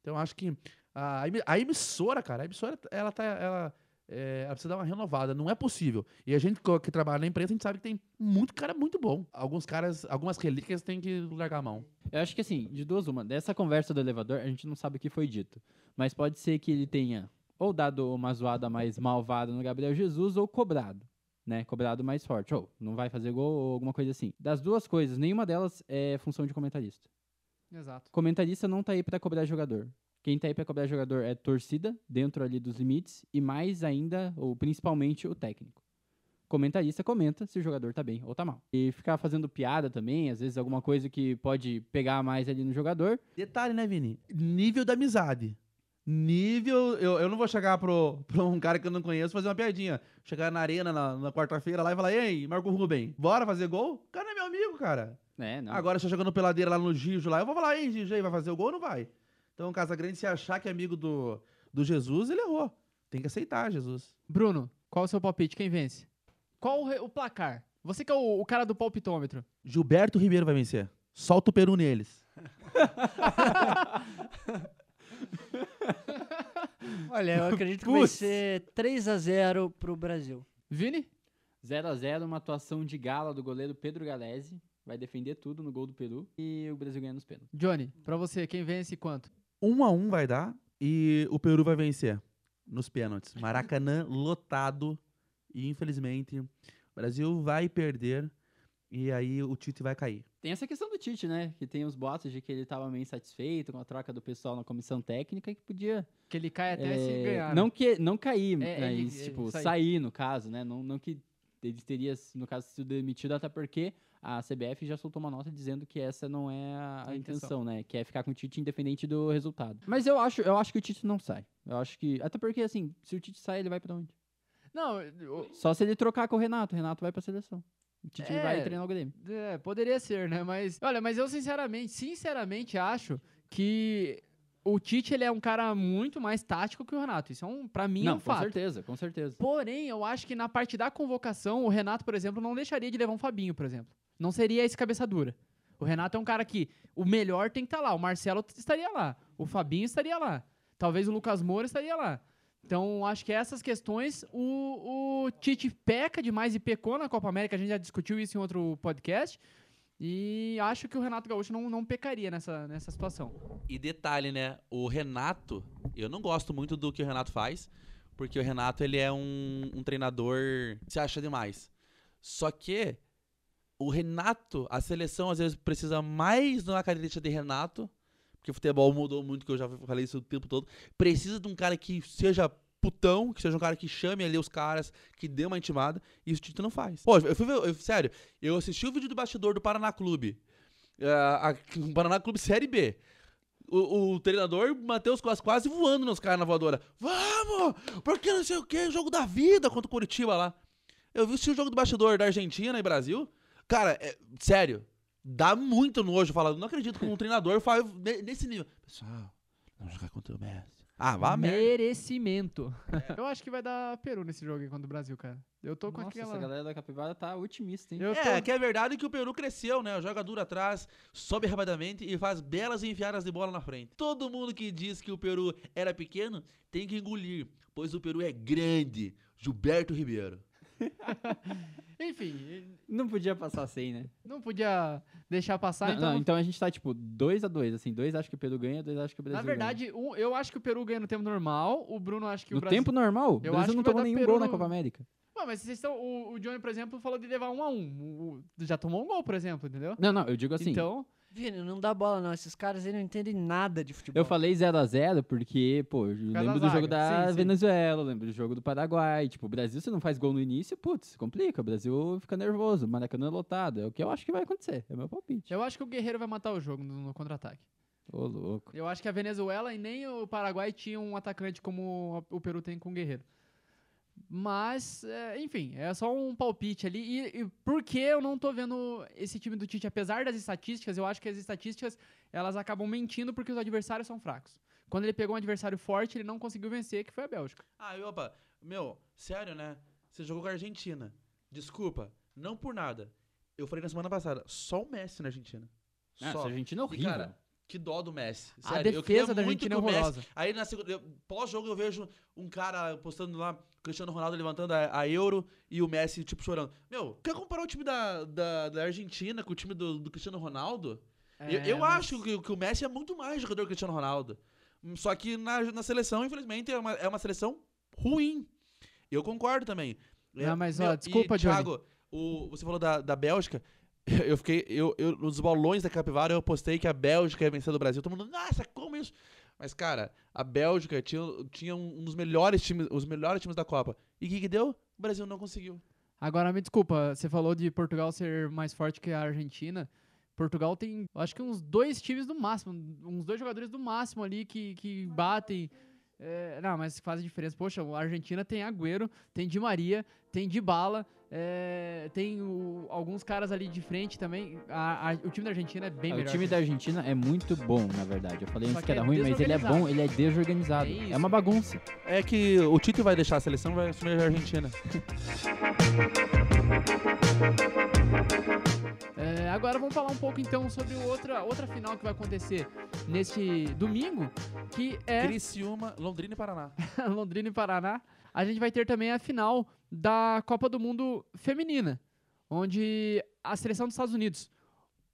S4: Então acho que a, a emissora, cara, a emissora, ela tá. Ela, é, ela precisa dar uma renovada. Não é possível. E a gente que trabalha na imprensa, a gente sabe que tem muito cara muito bom. Alguns caras, algumas relíquias tem que largar a mão.
S2: Eu acho que assim, de duas uma, dessa conversa do elevador, a gente não sabe o que foi dito. Mas pode ser que ele tenha ou dado uma zoada mais malvada no Gabriel Jesus ou cobrado, né? Cobrado mais forte. Ou não vai fazer gol ou alguma coisa assim. Das duas coisas, nenhuma delas é função de comentarista.
S1: Exato.
S2: Comentarista não tá aí pra cobrar jogador. Quem tá aí pra cobrar jogador é torcida, dentro ali dos limites, e mais ainda, ou principalmente, o técnico. Comentarista comenta se o jogador tá bem ou tá mal. E ficar fazendo piada também, às vezes alguma coisa que pode pegar mais ali no jogador,
S4: Detalhe, né, Vini? Nível da amizade. Nível. Eu, eu não vou chegar pro, pro um cara que eu não conheço fazer uma piadinha. Chegar na arena na, na quarta-feira lá e falar: Ei, Marco Ruben, bora fazer gol? O cara é meu amigo, cara.
S2: né? Não.
S4: Agora, se eu jogando peladeira lá no Gijo lá, eu vou falar: Ei, Gijo, aí, vai fazer o gol ou não vai? Então, o Casagrande, se achar que é amigo do, do Jesus, ele errou. Tem que aceitar, Jesus.
S1: Bruno, qual o seu palpite? Quem vence? Qual o, o placar? Você que é o, o cara do palpitômetro.
S4: Gilberto Ribeiro vai vencer. Solta o peru neles.
S3: Olha, eu acredito que vai ser 3 a 0 pro Brasil.
S1: Vini?
S2: 0 a 0 uma atuação de gala do goleiro Pedro Galese. Vai defender tudo no gol do Peru. E o Brasil ganha nos pênaltis.
S1: Johnny, pra você, quem vence e quanto?
S4: Um a um vai dar e o Peru vai vencer nos pênaltis. Maracanã lotado e infelizmente o Brasil vai perder e aí o Tite vai cair.
S2: Tem essa questão do Tite, né? Que tem os boatos de que ele tava meio insatisfeito com a troca do pessoal na comissão técnica e que podia.
S1: Que ele cai até se
S2: é,
S1: ganhar. né?
S2: não, que, não cair,
S1: É,
S2: mas,
S1: ele-
S2: tipo,
S1: ele sair.
S2: sair. no caso, né? Não, não que ele teria, no caso, sido demitido, até porque a CBF já soltou uma nota dizendo que essa não é a,
S1: A intenção.
S2: intenção, né? Que é ficar com o Tite independente do resultado. Mas eu acho, eu acho que o Tite não sai. Eu acho que. Até porque, assim, se o Tite sai, ele vai pra onde?
S1: Não, eu-
S2: Só se ele trocar com o Renato. O Renato vai pra seleção. O Tite
S1: É.
S2: vai treinar o Grêmio.
S1: É, poderia ser, né? Mas, olha, mas eu sinceramente, sinceramente acho que o Tite ele é um cara muito mais tático que o Renato. Isso é um, para mim é
S2: não,
S1: um
S2: com
S1: fato.
S2: certeza, com certeza.
S1: Porém, eu acho que na parte da convocação, o Renato, por exemplo, não deixaria de levar um Fabinho, por exemplo. Não seria esse cabeça dura. O Renato é um cara que o melhor tem que estar lá. O Marcelo estaria lá. O Fabinho estaria lá. Talvez o Lucas Moura estaria lá. Então, acho que essas questões, o, o Tite peca demais e pecou na Copa América. A gente já discutiu isso em outro podcast. E acho que o Renato Gaúcho não, não pecaria nessa, nessa situação.
S4: E detalhe, né? O Renato, eu não gosto muito do que o Renato faz, porque o Renato ele é um, um treinador que se acha demais. Só que o Renato, a seleção às vezes precisa mais de uma característica de Renato, porque o futebol mudou muito, que eu já falei isso o tempo todo. Precisa de um cara que seja putão, que seja um cara que chame ali os caras, que dê uma intimada, e isso o Tite não faz. Pô, eu fui ver, eu- sério, eu assisti o vídeo do bastidor do Paraná Clube, ah, a- Paraná Clube Série B. O, o treinador, Matheus quase, quase voando nos caras na voadora. Vamos! Porque não sei o que, jogo da vida contra o Curitiba lá. Eu vi o jogo do bastidor da Argentina e Brasil. Cara, é- sério, dá muito nojo falar. Não acredito que um treinador faz ne- nesse nível. Pessoal, vamos jogar contra o Messi. Ah, vá merda.
S1: Merecimento. Eu acho que vai dar Peru nesse jogo aí contra o Brasil, cara. Eu tô com
S2: Nossa,
S1: aquela...
S2: essa galera da Capivara tá otimista, hein?
S1: Eu tô...
S4: É, que é verdade que o Peru cresceu, né? Joga duro atrás, sobe rapidamente e faz belas enfiadas de bola na frente. Todo mundo que diz que o Peru era pequeno tem que engolir, pois o Peru é grande. Gilberto Ribeiro.
S1: Enfim,
S2: Não podia passar sem, né?
S1: não podia deixar passar,
S2: não,
S1: então...
S2: não, então a gente tá, tipo, 2 a 2 assim. Dois acho que o Peru ganha, dois acho que o Brasil
S1: Na verdade, um- eu acho que o Peru ganha no tempo normal, o Bruno acha que
S2: ganha.
S1: o
S2: No
S1: Brasil...
S2: tempo normal, o
S1: Eu
S2: Brasil
S1: acho
S2: não tomou nenhum
S1: Peru
S2: gol na
S1: no-
S2: Copa América.
S1: Ué, mas vocês estão... O, o Johnny, por exemplo, falou de levar um a um. O- já tomou um gol, por exemplo, entendeu?
S2: Não, não, eu digo assim.
S1: Então,
S3: Vini, não dá bola não. Esses caras aí não entendem nada de futebol.
S2: Eu falei 0x0 porque, pô, eu lembro do jogo da
S1: sim, sim.
S2: Venezuela, lembro do jogo do Paraguai. Tipo, o Brasil, se não faz gol no início, putz, complica. O Brasil fica nervoso, o Maracanã é lotado. É o que eu acho que vai acontecer. É meu palpite.
S1: eu acho que o Guerreiro vai matar o jogo no, no contra-ataque.
S2: Ô, louco.
S1: Eu acho que a Venezuela e nem o Paraguai tinham um atacante como o Peru tem com o Guerreiro. Mas, é, enfim, é só um palpite ali. E, e por que eu não tô vendo esse time do Tite? Apesar das estatísticas, eu acho que as estatísticas elas acabam mentindo porque os adversários são fracos. Quando ele pegou um adversário forte, ele não conseguiu vencer, que foi a Bélgica.
S4: Ah, e opa, meu, sério, né? Você jogou com a Argentina. Desculpa, não por nada. Eu falei na semana passada, só o Messi na Argentina.
S2: Nossa,
S4: Só.
S2: a Argentina é
S4: E,
S2: horrível.
S4: cara, que dó do Messi.
S1: A
S4: Sério, eu queria
S1: defesa da
S4: muito
S1: Argentina é horrorosa.
S4: Aí na segunda, eu- pós-jogo eu vejo um cara postando lá, Cristiano Ronaldo levantando a, a Euro e o Messi, tipo, chorando. Meu, quer comparar o time da, da, da Argentina com o time do, do Cristiano Ronaldo? eu eu
S1: É, mas-
S4: acho que, que o Messi é muito mais jogador que o Cristiano Ronaldo. Hum, Só que na, na seleção, infelizmente, é uma, é uma seleção ruim. Eu concordo também. É,
S1: Não, mas, ó,
S4: meu, e,
S1: desculpa, Johnny.
S4: Thiago, o, você falou da, da Bélgica. Eu fiquei. Eu, eu, nos bolões da Capivara eu postei que a Bélgica ia vencer do Brasil. Todo mundo, nossa, como isso? Mas, cara, a Bélgica tinha, tinha um dos melhores times, os melhores times da Copa. E o que, que deu? O Brasil não conseguiu.
S1: Agora, me desculpa, você falou de Portugal ser mais forte que a Argentina. Portugal tem, acho que uns dois times do máximo, uns dois jogadores do máximo ali que, que batem. É, não, mas faz diferença. Poxa, a Argentina tem Agüero, tem Di Maria, tem Dybala, é, tem o- alguns caras ali de frente também. A- a- o time da Argentina é bem
S2: Ah, o
S1: melhor.
S2: time da Argentina é muito bom, na verdade. Eu falei
S1: Só
S2: antes
S1: que
S2: que era
S1: é
S2: ruim, mas ele é bom, ele é desorganizado.
S1: É
S2: É, uma bagunça.
S4: É que o Tite vai deixar a seleção vai assumir a Argentina.
S1: Agora vamos falar um pouco então sobre outra, outra final que vai acontecer neste domingo, que é
S4: Criciúma, Londrina e Paraná.
S1: Londrina e Paraná, a gente vai ter também a final da Copa do Mundo Feminina, onde a seleção dos Estados Unidos,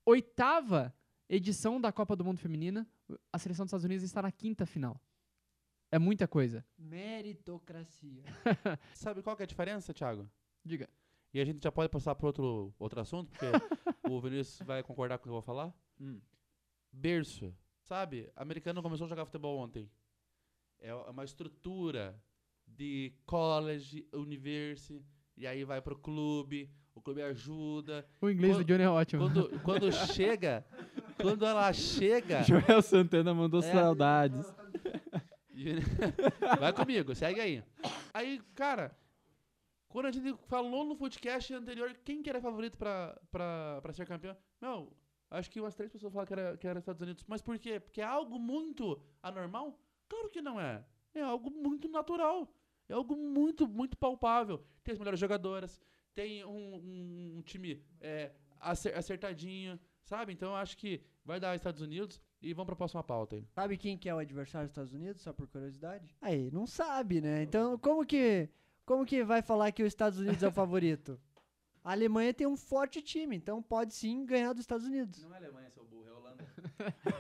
S1: oitava edição da Copa do Mundo Feminina, a seleção dos Estados Unidos está na quinta final. É muita coisa.
S3: Meritocracia.
S4: Sabe qual que é a diferença, Thiago?
S1: Diga.
S4: E a gente já pode passar para outro, outro assunto, porque o Vinícius vai concordar com o que eu vou falar.
S2: Hum.
S4: Berço. Sabe, americano começou a jogar futebol ontem. É uma estrutura de college, university, e aí vai pro clube, o clube ajuda.
S1: O inglês do
S4: Quando-
S1: Johnny é ótimo.
S4: Quando, quando chega, quando ela chega,
S2: Joel Santana mandou
S4: É.
S2: saudades.
S4: vai comigo, segue aí. Aí, cara, quando a gente falou no podcast anterior, quem que era favorito pra, pra, pra ser campeão? Meu, acho que umas três pessoas falaram que era, que era Estados Unidos. Mas por quê? Porque é algo muito anormal? Claro que não é. É algo muito natural. É algo muito, muito palpável. Tem as melhores jogadoras, tem um, um- um time é, acer- acertadinho, sabe? Então eu acho que vai dar Estados Unidos e vamos pra próxima pauta aí.
S3: Sabe quem que é o adversário dos Estados Unidos, só por curiosidade? Aí, não sabe, né? Então, como que, como que vai falar que os Estados Unidos é o favorito? A Alemanha tem um forte time, então pode sim ganhar dos Estados Unidos.
S4: Não é Alemanha, seu burro, é Holanda.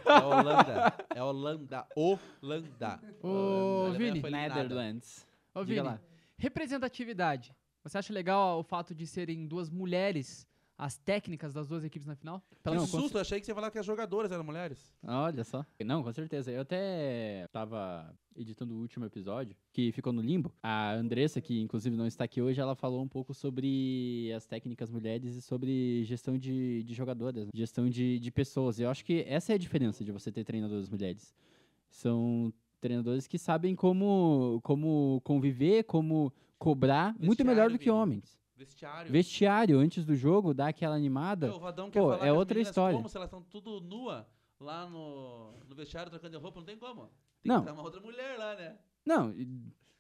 S4: é Holanda. É Holanda. Holanda.
S1: Ô,
S4: Alemanha
S1: Vini.
S2: Netherlands.
S1: Ô, Vini,
S2: lá.
S1: representatividade. Você acha legal o fato de serem duas mulheres, as técnicas das duas equipes na final?
S4: Pelo
S2: Não,
S4: susto, eu achei que você ia falar que as jogadoras eram mulheres.
S2: Olha só. Não, com certeza. Eu até tava editando o último episódio, que ficou no limbo. A Andressa, que inclusive não está aqui hoje, ela falou um pouco sobre as técnicas mulheres e sobre gestão de, de jogadoras, gestão de, de pessoas. Eu acho que essa é a diferença de você ter treinadoras mulheres. São treinadores que sabem como, como conviver, como cobrar, muito melhor do que homens.
S4: Vestiário.
S2: Vestiário, antes do jogo, dá aquela animada.
S4: Meu, o Vadão quer
S2: Pô,
S4: falar
S2: é
S4: que
S2: outra história.
S4: Como se elas estão tudo nua lá no, no vestiário trocando de roupa, não tem como. Tem
S2: Não.
S4: que ter uma outra mulher lá, né?
S2: Não,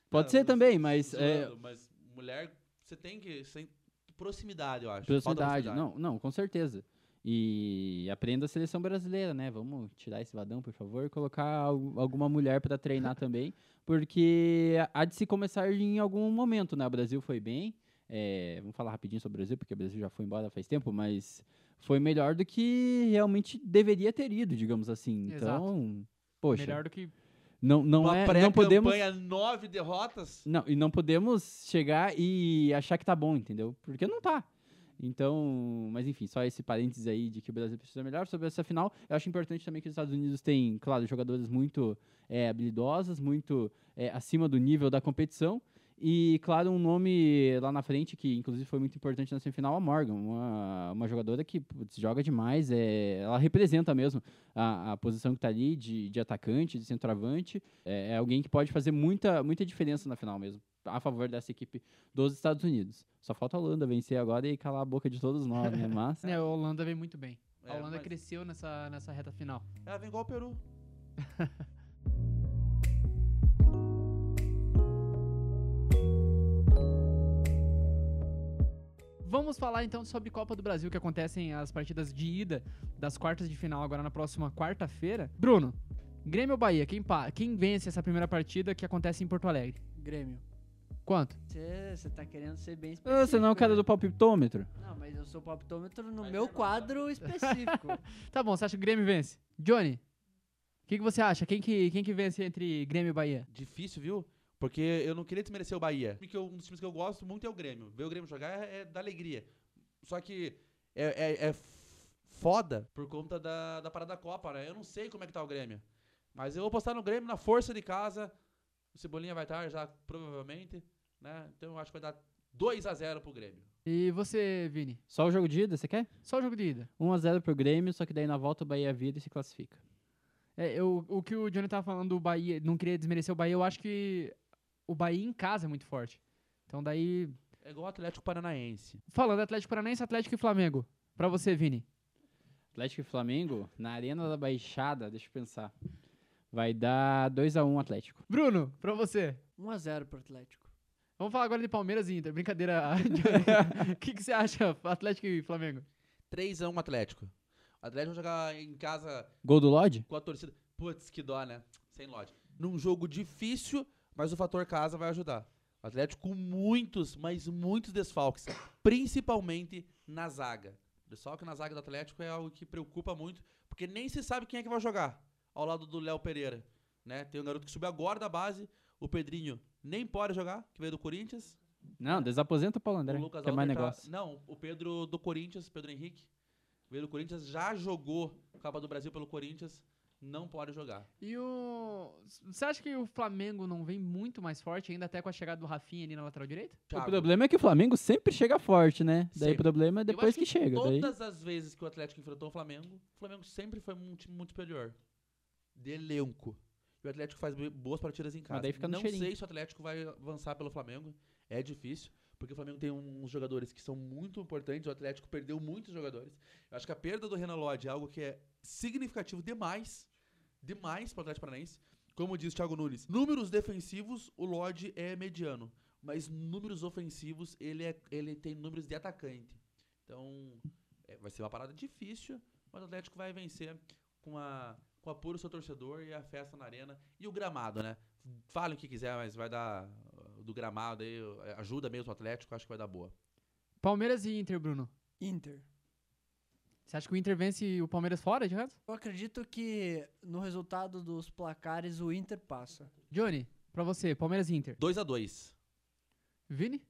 S2: pode
S4: Não,
S2: ser também, mas... é,
S4: mas mulher, você tem que... Tem proximidade, eu acho.
S2: Proximidade. Não, não, com certeza. E aprenda a seleção brasileira, né? Vamos tirar esse vadão, por favor, e colocar al- alguma mulher para treinar também, porque há de se começar em algum momento, né? O Brasil foi bem. É, vamos falar rapidinho sobre o Brasil, porque o Brasil já foi embora faz tempo, mas foi melhor do que realmente deveria ter ido, digamos assim.
S1: Exato.
S2: Então, poxa,
S1: Melhor do que.
S2: não, não
S4: Uma
S2: é, não podemos
S4: nove derrotas.
S2: não, e não podemos chegar e achar que tá bom, entendeu? Porque não tá. Então, mas enfim, só esse parênteses aí de que o Brasil precisa melhor sobre essa final. Eu acho importante também que os Estados Unidos têm, claro, jogadoras muito é, habilidosas, muito é, acima do nível da competição. E, claro, um nome lá na frente, que inclusive foi muito importante na semifinal, a Morgan, uma, uma jogadora que putz, joga demais, é, ela representa mesmo a, a posição que está ali de, de atacante, de centroavante. É, é alguém que pode fazer muita, muita diferença na final mesmo, a favor dessa equipe dos Estados Unidos. Só falta a Holanda vencer agora e calar a boca de todos nós, né? Mas.
S1: É, a Holanda vem muito bem. A
S4: É,
S1: Holanda
S4: mas-
S1: cresceu nessa, nessa reta final.
S4: Ela vem igual o Peru.
S1: Vamos falar então sobre Copa do Brasil, que acontecem as partidas de ida das quartas de final agora na próxima quarta-feira. Bruno, Grêmio ou Bahia? Quem, pa- quem vence essa primeira partida que acontece em Porto Alegre?
S3: Grêmio.
S1: Quanto?
S3: Você tá querendo ser bem específico.
S2: Ah, Você não é o cara
S3: né?
S2: do palpitômetro?
S3: Não, mas eu sou palpitômetro no meu quadro específico.
S1: Tá bom, você acha que o Grêmio vence? Johnny, o que, que você acha? Quem que, quem que vence entre Grêmio e Bahia?
S4: Difícil, viu? Porque eu não queria desmerecer o Bahia. Porque um dos times que eu gosto muito é o Grêmio. Ver o Grêmio jogar é, é da alegria. Só que é, é, é foda por conta da, da parada da Copa, né? Eu não sei como é que tá o Grêmio. Mas eu vou postar no Grêmio na força de casa. O Cebolinha vai estar já, provavelmente. Né? Então eu acho que vai dar 2 a 0 pro Grêmio.
S1: E você, Vini?
S2: Só o jogo de ida, você quer?
S1: Só o jogo de ida.
S2: 1x0 pro Grêmio, só que daí na volta o Bahia vira e se classifica.
S1: É, eu, o que o Johnny tava falando do Bahia, não queria desmerecer o Bahia, eu acho que o Bahia em casa é muito forte. Então daí,
S4: É igual o Atlético Paranaense.
S1: falando Atlético Paranaense, Atlético e Flamengo. Pra você, Vini.
S2: Atlético e Flamengo, na Arena da Baixada, deixa eu pensar. Vai dar 2x1 Atlético.
S1: Bruno, pra você.
S3: 1x0 pro Atlético.
S1: Vamos falar agora de Palmeiras e Inter. Brincadeira. O que, que você acha, Atlético e Flamengo?
S4: 3 a 1 Atlético. O Atlético vai jogar em casa
S2: Gol do Lodge?
S4: com a torcida. Putz, que dó, né? Sem lógica. Num jogo difícil, mas o fator casa vai ajudar. O Atlético com muitos, mas muitos desfalques. Principalmente na zaga. O desfalque na zaga do Atlético é algo que preocupa muito, porque nem se sabe quem é que vai jogar ao lado do Léo Pereira. Né? Tem um garoto que subiu agora da base, o Pedrinho nem pode jogar, que veio do Corinthians.
S2: Não, desaposenta o Paulo
S4: O
S2: André,
S4: Lucas
S2: que é mais
S4: tá-
S2: negócio.
S4: Não, o Pedro do Corinthians, Pedro Henrique, veio do Corinthians, já jogou Copa do Brasil pelo Corinthians. Não pode jogar.
S1: E o. Você acha que o Flamengo não vem muito mais forte, ainda até com a chegada do Rafinha ali na lateral direita?
S2: O problema é que o Flamengo sempre chega forte, né? Daí o
S4: Sempre.
S2: problema é
S4: eu
S2: depois
S4: acho
S2: que, chega. Daí...
S4: Todas as vezes que o Atlético enfrentou o Flamengo, o Flamengo sempre foi um time muito superior. De elenco. E o Atlético faz bo- boas partidas em casa.
S2: daí fica no
S4: Não
S2: cheirinho.
S4: sei se o Atlético vai avançar pelo Flamengo. É difícil. Porque o Flamengo tem uns jogadores que são muito importantes. O Atlético perdeu muitos jogadores. Eu acho que a perda do Renan Lodge é algo que é significativo demais. Demais para o Atlético Paranaense. Como diz o Thiago Nunes, números defensivos, o Lodge é mediano. Mas números ofensivos, ele, é, ele tem números de atacante. Então, é, vai ser uma parada difícil, mas o Atlético vai vencer com a com apuro seu torcedor e a festa na arena e o gramado, né? Falem o que quiser, mas vai dar do gramado aí, uh, ajuda mesmo o Atlético, acho que vai dar boa.
S1: Palmeiras e Inter, Bruno.
S3: Inter.
S1: Você acha que o Inter vence o Palmeiras fora, de resto?
S3: Eu acredito que no resultado dos placares o Inter passa.
S1: Johnny, pra você, Palmeiras e Inter.
S4: 2 a 2
S1: Vini?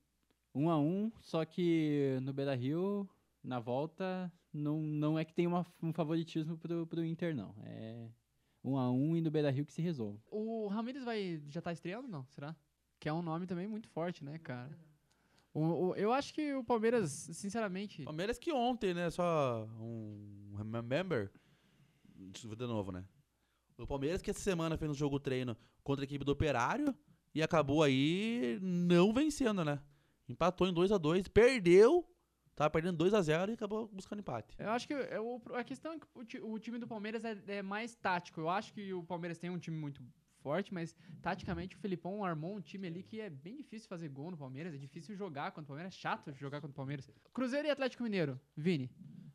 S2: Um a um, só que no Beira Rio, na volta, não, não é que tem uma- um favoritismo pro, pro Inter, não. É um a um e no Beira Rio que se resolve.
S1: O Ramires vai já tá estreando, não? Será? Que é um nome também muito forte, né, cara? O- o- eu acho que o Palmeiras, sinceramente.
S4: Palmeiras que ontem, né, só um remember, eu de novo, né? O Palmeiras que essa semana fez um jogo treino contra a equipe do Operário e acabou aí não vencendo, né? Empatou em 2 a 2 perdeu, tava perdendo 2 a 0 e acabou buscando empate.
S1: Eu acho que é o- a questão é que o, o time do Palmeiras é, é mais tático. Eu acho que o Palmeiras tem um time muito forte, mas taticamente o Felipão armou um time ali que é bem difícil fazer gol no Palmeiras, é difícil jogar contra o Palmeiras, é chato jogar contra o Palmeiras. Cruzeiro e Atlético Mineiro. Vini.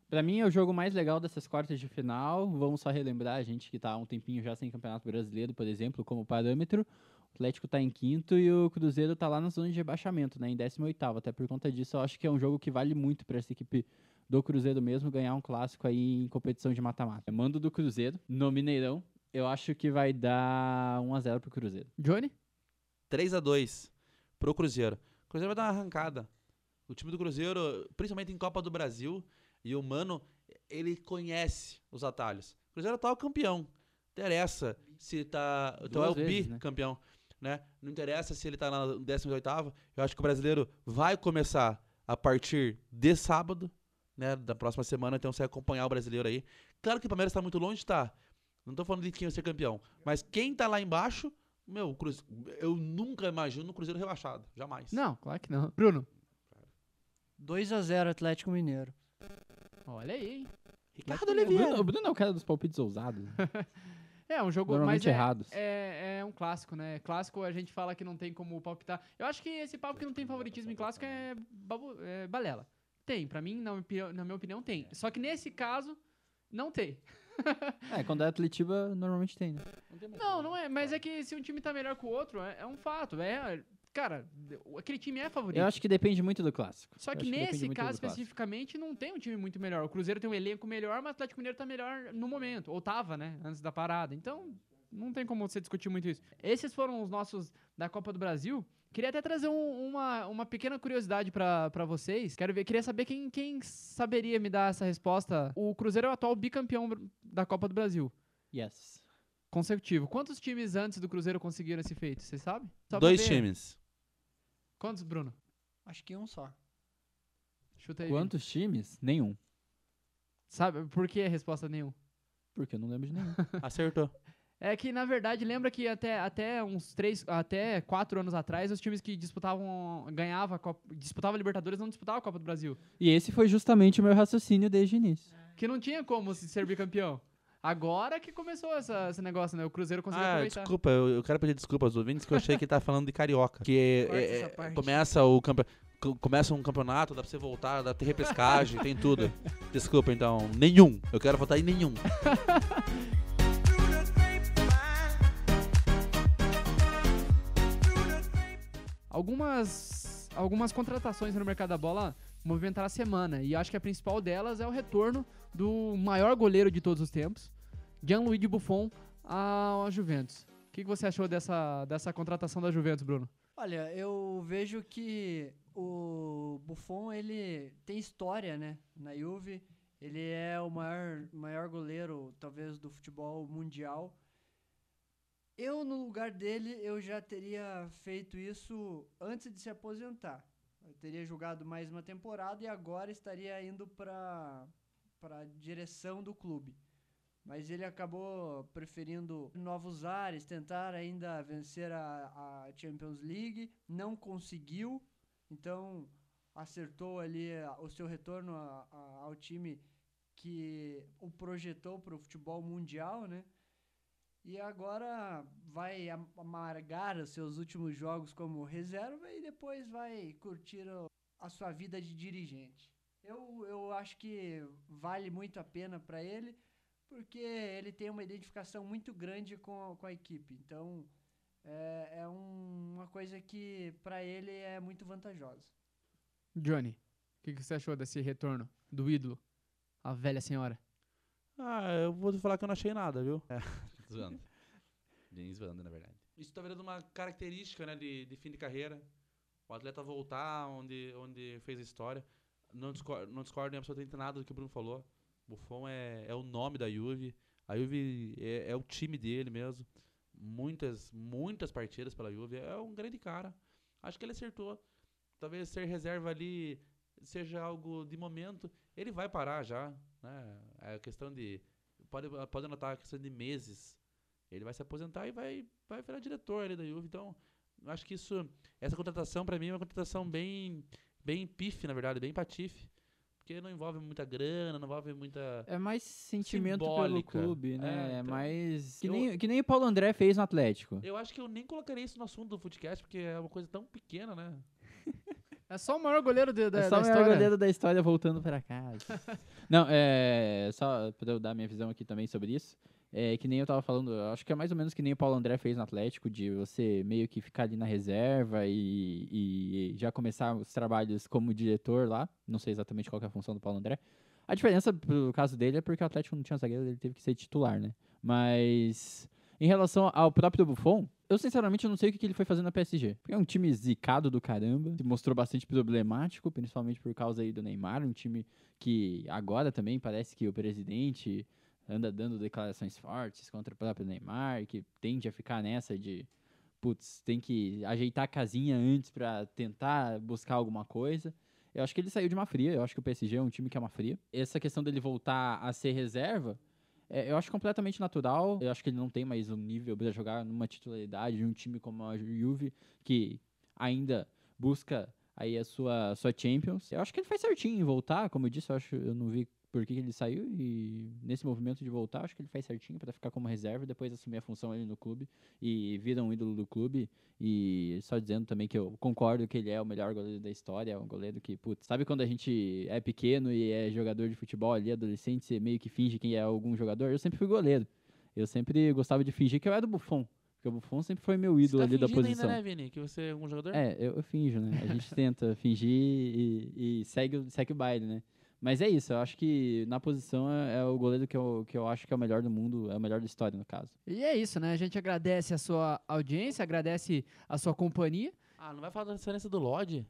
S2: Pra mim é o jogo mais legal dessas quartas de final. Vamos só relembrar a gente que tá há um tempinho já sem Campeonato Brasileiro, por exemplo, como parâmetro. O Atlético tá em quinto e o Cruzeiro tá lá na zona de rebaixamento, né, em 18º. Até por conta disso, eu acho que é um jogo que vale muito pra essa equipe do Cruzeiro mesmo ganhar um clássico aí em competição de mata-mata. Mando do Cruzeiro no Mineirão. Eu acho que vai dar 1 a 0 pro Cruzeiro.
S1: Johnny?
S4: 3 a 2 pro Cruzeiro. O Cruzeiro vai dar uma arrancada. O time do Cruzeiro, principalmente em Copa do Brasil, e o Mano, ele conhece os atalhos. O Cruzeiro é o atual campeão. Interessa se tá. Então é o
S2: vezes, né?
S4: bicampeão. Né? Não interessa se ele tá na 18. Eu acho que o brasileiro vai começar a partir de sábado, né? Da próxima semana. Então você vai acompanhar o brasileiro aí. Claro que o Palmeiras tá muito longe, tá? Não tô falando de quem vai ser campeão. Mas quem tá lá embaixo, meu, o Cruze- eu nunca imagino o Cruzeiro rebaixado. Jamais.
S1: Não, claro que não. Bruno.
S3: 2 a 0 Atlético Mineiro.
S1: Olha aí, hein?
S4: Ricardo
S2: O
S4: Oliveira.
S2: Bruno, o Bruno é o cara dos palpites ousados.
S1: É, um jogo
S2: Normalmente
S1: mas é,
S2: errados.
S1: É, é um clássico, né? Clássico a gente fala que não tem como palpitar. Eu acho que esse papo que não tem favoritismo em clássico é, babu- é balela. Tem, pra mim, na, minha opinião- na minha opinião, tem. Só que nesse caso, não tem.
S2: É, quando é Atletiba, normalmente tem, né?
S1: Não, não é. Mas é que se um time tá melhor que o outro, é, é um fato. É, cara, aquele time é favorito.
S2: Eu acho que depende muito do clássico.
S1: Só que
S2: depende
S1: nesse caso especificamente não tem um time muito melhor. O Cruzeiro tem um elenco melhor, mas o Atlético Mineiro tá melhor no momento. Ou tava, né? Antes da parada. Então, não tem como você discutir muito isso. Esses foram os nossos da Copa do Brasil. Queria até trazer um- uma, uma pequena curiosidade pra pra vocês. Quero ver, queria saber quem, quem saberia me dar essa resposta. O Cruzeiro é o atual bicampeão da Copa do Brasil.
S2: Yes.
S1: Consecutivo. Quantos times antes do Cruzeiro conseguiram esse feito? Você sabe? Só
S4: Dois
S1: ver.
S4: times.
S1: Quantos, Bruno?
S3: Acho que um só.
S1: Chuta aí. Vini.
S2: Quantos times? Nenhum.
S1: Sabe por que a resposta nenhum?
S2: Porque eu não lembro de nenhum.
S4: Acertou.
S1: É que, na verdade, lembra que até, até uns três, até quatro anos atrás, os times que disputavam, ganhavam a Copa, disputavam a Libertadores não disputavam a Copa do Brasil.
S2: e esse foi justamente o meu raciocínio desde o início.
S1: Que não tinha como se ser bicampeão. Agora que começou essa, esse negócio, né? O Cruzeiro conseguiu
S4: Ah,
S1: aproveitar.
S4: desculpa, eu, eu quero pedir desculpa aos ouvintes que eu achei que ele tava falando de carioca. Que é,
S3: essa
S4: é,
S3: parte.
S4: começa o campe... co- Começa um campeonato, dá pra você voltar, dá pra ter repescagem, tem tudo. Desculpa, então, nenhum. Eu quero votar em nenhum.
S1: Algumas, algumas contratações no mercado da bola movimentaram a semana. E acho que a principal delas é o retorno do maior goleiro de todos os tempos, Gianluigi Buffon, à Juventus. O que, você achou dessa, dessa contratação da Juventus, Bruno?
S3: Olha, eu vejo que o Buffon, ele tem história, né, na Juve. Ele é o maior, maior goleiro, talvez, do futebol mundial. Eu, no lugar dele, eu já teria feito isso antes de se aposentar. Eu teria jogado mais uma temporada e agora estaria indo para a direção do clube. Mas ele acabou preferindo novos ares, tentar ainda vencer a, a Champions League, não conseguiu, então acertou ali o seu retorno a, a, ao time que o projetou para o futebol mundial, né? E agora vai amargar os seus últimos jogos como reserva e depois vai curtir a sua vida de dirigente. Eu, eu acho que vale muito a pena para ele, porque ele tem uma identificação muito grande com, com a equipe. Então, é, é um, uma coisa que para ele é muito vantajosa.
S1: Johnny, o que, que você achou desse retorno do ídolo, a velha senhora?
S4: Ah, eu vou falar que eu não achei nada, viu? É. zoando. Bem zoando, na verdade. Isso tá virando uma característica, né, de, de fim de carreira. O atleta voltar onde, onde fez a história. Não discordo, não discordo absolutamente nada do que o Bruno falou. Buffon é, é o nome da Juve. A Juve é, é o time dele mesmo. Muitas, muitas partidas pela Juve. É um grande cara. Acho que ele acertou. Talvez ser reserva ali seja algo de momento. Ele vai parar já. Né? É questão de. Pode, pode anotar a questão de meses ele vai se aposentar e vai, vai virar diretor ali da Juve. Então, acho que isso, essa contratação para mim é uma contratação bem, bem pife, na verdade, bem patife. Porque não envolve muita grana, não envolve muita.
S2: É mais sentimento
S4: simbólica.
S2: pelo clube, né? É,
S4: então,
S2: mais. Que,
S4: eu-
S2: nem, que nem o Paulo André fez no Atlético.
S4: Eu acho que eu nem colocaria isso no assunto do podcast, porque é uma coisa tão pequena, né?
S1: É só o maior goleiro de, da,
S2: é só
S1: da
S2: o maior
S1: história.
S2: goleiro da história voltando pra casa. Não, é. Só pra eu dar minha visão aqui também sobre isso. É que nem eu tava falando, acho que é mais ou menos que nem o Paulo André fez no Atlético, de você meio que ficar ali na reserva e, e já começar os trabalhos como diretor lá. Não sei exatamente qual é a função do Paulo André. A diferença pro caso dele é porque o Atlético não tinha zagueiro, ele teve que ser titular, né? Mas em relação ao próprio Buffon, eu sinceramente não sei o que que ele foi fazer na PSG. Porque é um time zicado do caramba, se mostrou bastante problemático, principalmente por causa aí do Neymar, um time que agora também parece que o presidente anda dando declarações fortes contra o próprio Neymar, que tende a ficar nessa de putz, tem que ajeitar a casinha antes pra tentar buscar alguma coisa. Eu acho que ele saiu de uma fria, eu acho que o PSG é um time que é uma fria. Essa questão dele voltar a ser reserva, é, eu acho completamente natural. Eu acho que ele não tem mais um nível para jogar numa titularidade de um time como a Juve, que ainda busca aí a sua, sua Champions. Eu acho que ele faz certinho em voltar, como eu disse, eu, acho, eu não vi por que que ele saiu e nesse movimento de voltar, acho que ele faz certinho para ficar como reserva e depois assumir a função ali no clube e vira um ídolo do clube. E só dizendo também que eu concordo que ele é o melhor goleiro da história, é um goleiro que, putz, sabe quando a gente é pequeno e é jogador de futebol ali, adolescente, você meio que finge que é algum jogador? Eu sempre fui goleiro. Eu sempre gostava de fingir que eu era do Buffon. Porque o Buffon sempre foi meu ídolo
S4: Você tá
S2: ali da posição.
S4: ainda, né, Vini? Que você é um jogador?
S2: É, eu, eu finjo, né? A gente tenta fingir e, e segue, segue o baile, né? Mas é isso, eu acho que na posição é, é o goleiro que eu, que eu acho que é o melhor do mundo, é o melhor da história, no caso.
S1: E é isso, né? A gente agradece a sua audiência, agradece a sua companhia.
S4: Ah, não vai falar da transferência do Lodge?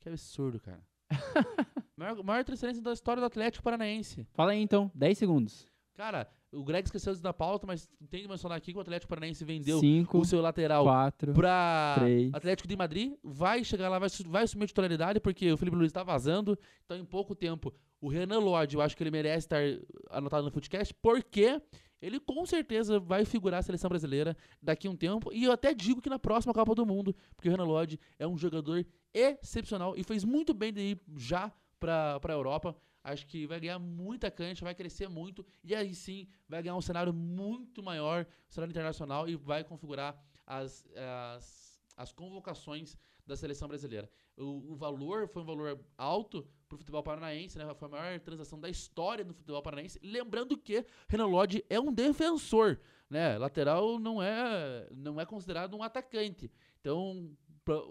S4: Que absurdo, cara. maior, maior transferência da história do Atlético Paranaense.
S2: Fala aí então, 10 segundos.
S4: Cara, o Greg esqueceu isso da pauta, mas tem que mencionar aqui que o Atlético Paranaense vendeu
S2: 5,
S4: o seu lateral
S2: 4,
S4: pra
S2: três.
S4: Atlético de Madrid. Vai chegar lá, vai, vai assumir a titularidade, porque o Felipe Luiz tá vazando. Então, em pouco tempo, o Renan Lodge, eu acho que ele merece estar anotado no Footcast, porque ele com certeza vai figurar a seleção brasileira daqui a um tempo. E eu até digo que na próxima Copa do Mundo, porque o Renan Lodge é um jogador excepcional e fez muito bem de ir já pra, pra Europa. Acho que vai ganhar muita cancha, vai crescer muito e aí sim vai ganhar um cenário muito maior, um cenário internacional e vai configurar as, as, as convocações da seleção brasileira. O, o valor foi um valor alto para o futebol paranaense, né? Foi a maior transação da história do futebol paranaense. Lembrando que Renan Lodge é um defensor, né? Lateral não é não é considerado um atacante. Então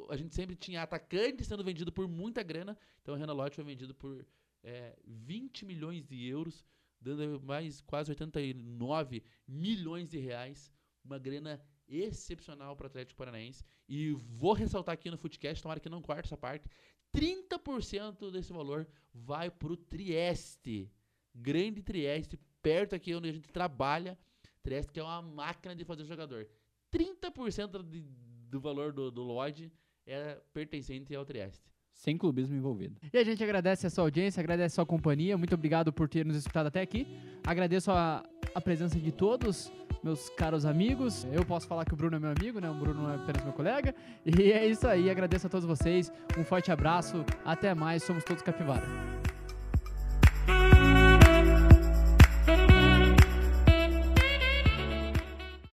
S4: a gente sempre tinha atacante sendo vendido por muita grana. Então Renan Lodge foi vendido por é, 20 milhões de euros, dando mais quase 89 milhões de reais. Uma grana excepcional para o Atlético Paranaense. E vou ressaltar aqui no Footcast, tomara que não corte essa parte, 30% desse valor vai para o Trieste. Grande Trieste, perto aqui onde a gente trabalha. Trieste que é uma máquina de fazer jogador. 30% de, do valor do, do Lloyd é pertencente ao Trieste.
S2: Sem clubismo envolvido.
S1: E a gente agradece a sua audiência, agradece a sua companhia. Muito obrigado por ter nos escutado até aqui. Agradeço a, a presença de todos, meus caros amigos. Eu posso falar que o Bruno é meu amigo, né? O Bruno não é apenas meu colega. E é isso aí. Agradeço a todos vocês. Um forte abraço. Até mais. Somos todos Capivara.